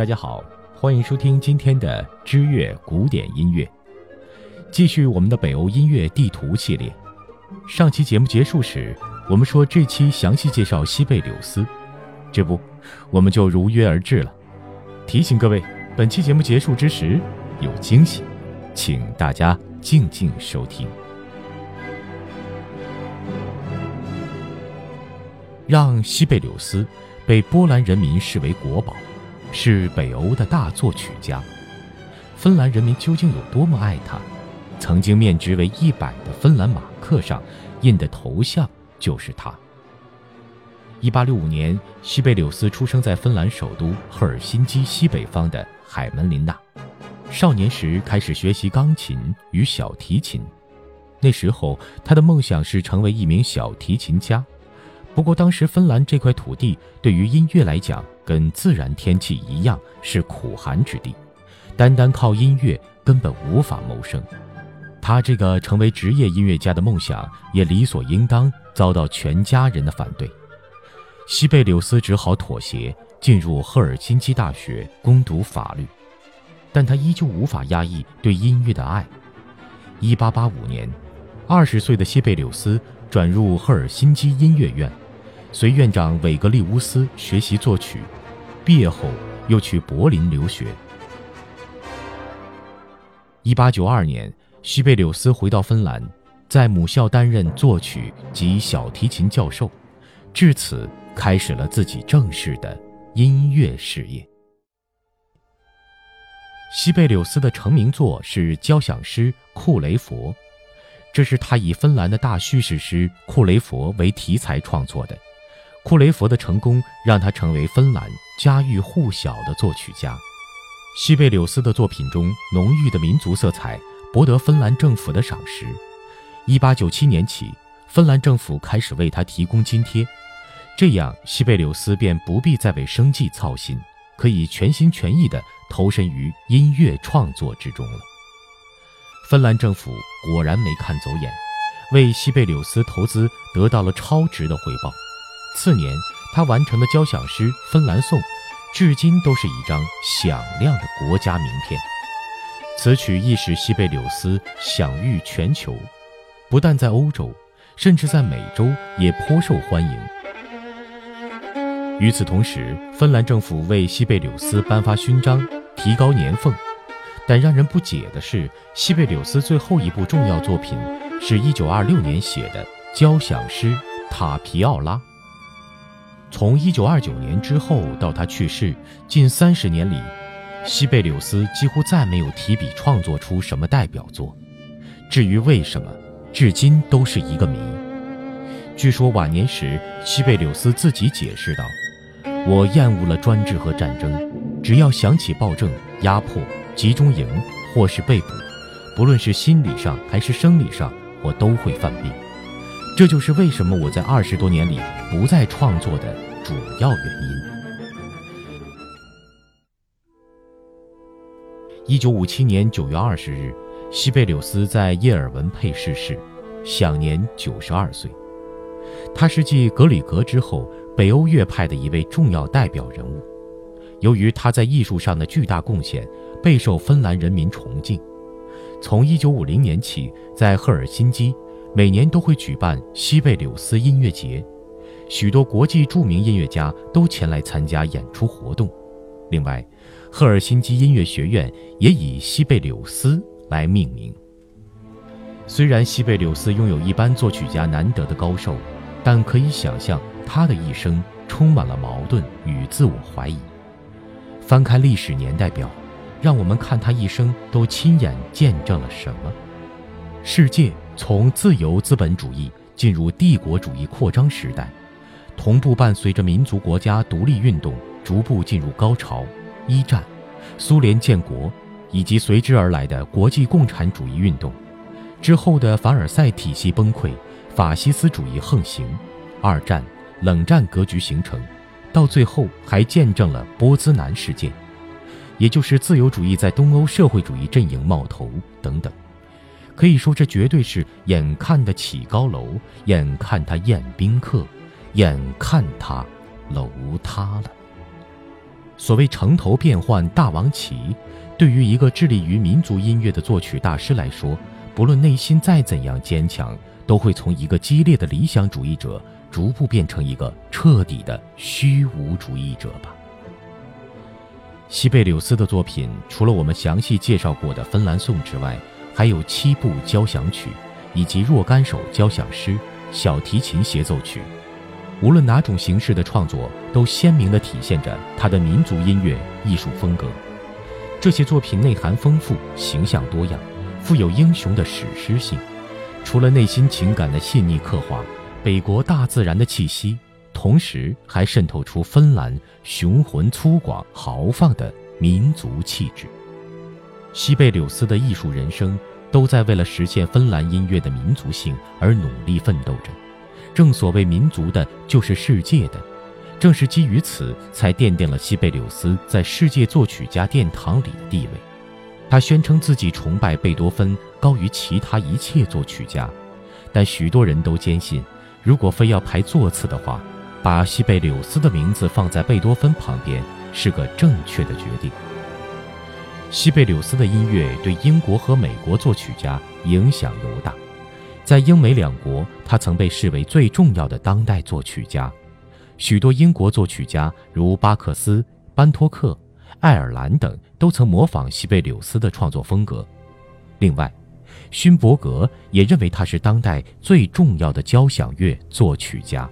大家好，欢迎收听今天的知乐古典音乐，继续我们的北欧音乐地图系列。上期节目结束时，我们说这期详细介绍西贝柳斯，这不，我们就如约而至了。提醒各位，本期节目结束之时有惊喜，请大家静静收听。让西贝柳斯被波兰人民视为国宝，是北欧的大作曲家。芬兰人民究竟有多么爱他？曾经面值为一百的芬兰马克上印的头像就是他。一八六五年，西贝柳斯出生在芬兰首都赫尔辛基西北方的海门林纳。少年时开始学习钢琴与小提琴，那时候他的梦想是成为一名小提琴家。不过，当时芬兰这块土地对于音乐来讲，跟自然天气一样是苦寒之地，单单靠音乐根本无法谋生。他这个成为职业音乐家的梦想，也理所应当遭到全家人的反对。西贝柳斯只好妥协，进入赫尔辛基大学攻读法律，但他依旧无法压抑对音乐的爱。1885年，二十岁的西贝柳斯转入赫尔辛基音乐院。随院长韦格利乌斯学习作曲，毕业后又去柏林留学。一八九二年，西贝柳斯回到芬兰，在母校担任作曲及小提琴教授，至此开始了自己正式的音乐事业。西贝柳斯的成名作是交响诗《库雷佛》，这是他以芬兰的大叙事诗《库雷佛》为题材创作的。库雷佛的成功让他成为芬兰家喻户晓的作曲家。西贝柳斯的作品中浓郁的民族色彩博得芬兰政府的赏识。1897年起，芬兰政府开始为他提供津贴，这样西贝柳斯便不必再为生计操心，可以全心全意地投身于音乐创作之中了。芬兰政府果然没看走眼，为西贝柳斯投资得到了超值的回报。次年，他完成的交响诗《芬兰颂》，至今都是一张响亮的国家名片。此曲亦使西贝柳斯享誉全球，不但在欧洲，甚至在美洲也颇受欢迎。与此同时，芬兰政府为西贝柳斯颁发勋章，提高年俸。但让人不解的是，西贝柳斯最后一部重要作品是一九二六年写的交响诗《塔皮奥拉》。从一九二九年之后到他去世近三十年里，西贝柳斯几乎再没有提笔创作出什么代表作。至于为什么，至今都是一个谜。据说晚年时，西贝柳斯自己解释道：“我厌恶了专制和战争，只要想起暴政、压迫、集中营或是被捕，不论是心理上还是生理上，我都会犯病。”这就是为什么我在二十多年里不再创作的主要原因。一九五七年九月二十日，西贝柳斯在叶尔文佩逝世，享年九十二岁。他是继格里格之后北欧乐派的一位重要代表人物。由于他在艺术上的巨大贡献，备受芬兰人民崇敬。从一九五零年起，在赫尔辛基。每年都会举办西贝柳斯音乐节，许多国际著名音乐家都前来参加演出活动。另外，赫尔辛基音乐学院也以西贝柳斯来命名。虽然西贝柳斯拥有一般作曲家难得的高寿，但可以想象他的一生充满了矛盾与自我怀疑。翻开历史年代表，让我们看他一生都亲眼见证了什么。世界从自由资本主义进入帝国主义扩张时代，同步伴随着民族国家独立运动逐步进入高潮。一战、苏联建国以及随之而来的国际共产主义运动，之后的凡尔赛体系崩溃，法西斯主义横行，二战、冷战格局形成，到最后还见证了波兹南事件，也就是自由主义在东欧社会主义阵营冒头等等。可以说，这绝对是眼看得起高楼，眼看他宴宾客，眼看他楼塌了。所谓城头变幻大王旗，对于一个致力于民族音乐的作曲大师来说，不论内心再怎样坚强，都会从一个激烈的理想主义者，逐步变成一个彻底的虚无主义者吧。西贝柳斯的作品，除了我们详细介绍过的《芬兰颂》之外，还有七部交响曲，以及若干首交响诗、小提琴协奏曲。无论哪种形式的创作，都鲜明地体现着他的民族音乐艺术风格。这些作品内涵丰富，形象多样，富有英雄的史诗性。除了内心情感的细腻刻画，北国大自然的气息。同时还渗透出芬兰雄浑粗犷、豪放的民族气质。西贝柳斯的艺术人生都在为了实现芬兰音乐的民族性而努力奋斗着。正所谓“民族的就是世界的”，正是基于此，才奠定了西贝柳斯在世界作曲家殿堂里的地位。他宣称自己崇拜贝多芬高于其他一切作曲家，但许多人都坚信，如果非要排座次的话，把西贝柳斯的名字放在贝多芬旁边是个正确的决定。西贝柳斯的音乐对英国和美国作曲家影响尤大，在英美两国，他曾被视为最重要的当代作曲家。许多英国作曲家如巴克斯、班托克、爱尔兰等都曾模仿西贝柳斯的创作风格。另外，勋伯格也认为他是当代最重要的交响乐作曲家。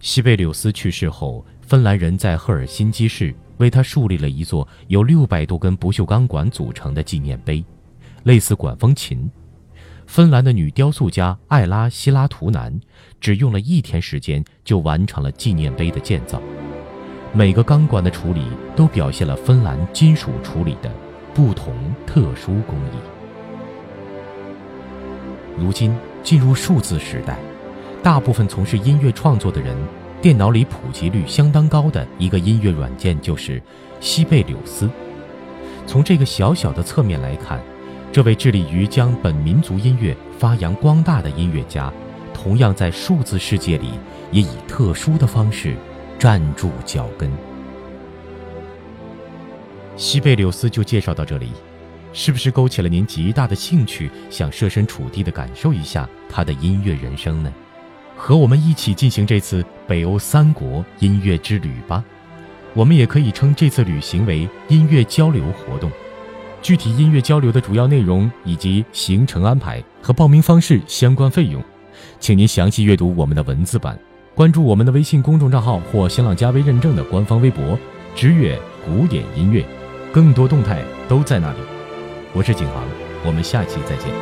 西贝柳斯去世后，芬兰人在赫尔辛基市为他树立了一座由六百多根不锈钢管组成的纪念碑，类似管风琴。芬兰的女雕塑家艾拉希拉图南只用了一天时间就完成了纪念碑的建造。每个钢管的处理都表现了芬兰金属处理的不同特殊工艺。如今进入数字时代。大部分从事音乐创作的人，电脑里普及率相当高的一个音乐软件就是西贝柳斯。从这个小小的侧面来看，这位致力于将本民族音乐发扬光大的音乐家，同样在数字世界里也以特殊的方式站住脚跟。西贝柳斯就介绍到这里，是不是勾起了您极大的兴趣，想设身处地的感受一下他的音乐人生呢？和我们一起进行这次北欧三国音乐之旅吧。我们也可以称这次旅行为音乐交流活动。具体音乐交流的主要内容以及行程安排和报名方式、相关费用，请您详细阅读我们的文字版。关注我们的微信公众账号或新浪加微认证的官方微博“知乐古典音乐”，更多动态都在那里。我是景航，我们下期再见。